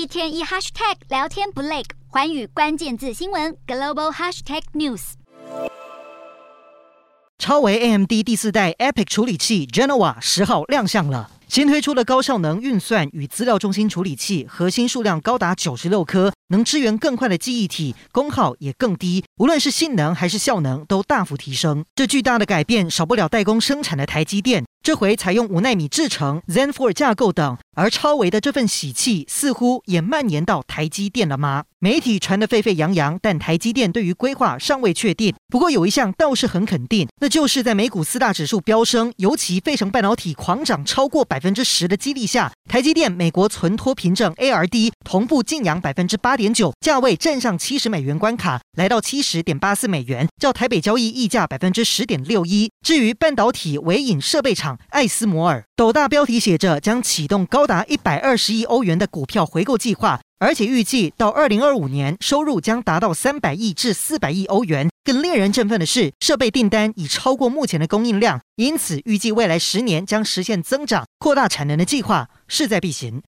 一天一 hashtag 聊天不累，环宇关键字新闻 global hashtag news。超微 AMD 第四代 EPIC 处理器 Genoa 十号亮相了。新推出的高效能运算与资料中心处理器，核心数量高达九十六颗，能支援更快的记忆体，功耗也更低，无论是性能还是效能都大幅提升。这巨大的改变，少不了代工生产的台积电。这回采用五纳米制程、Zen 4架构等，而超微的这份喜气似乎也蔓延到台积电了吗？媒体传得沸沸扬扬，但台积电对于规划尚未确定。不过有一项倒是很肯定，那就是在美股四大指数飙升，尤其费城半导体狂涨超过百分之十的激励下，台积电美国存托凭证 ARD 同步劲扬百分之八点九，价位站上七十美元关卡，来到七十点八四美元，较台北交易溢价百分之十点六一。至于半导体尾影设备厂。艾斯摩尔斗大标题写着将启动高达一百二十亿欧元的股票回购计划，而且预计到二零二五年收入将达到三百亿至四百亿欧元。更令人振奋的是，设备订单已超过目前的供应量，因此预计未来十年将实现增长，扩大产能的计划势在必行。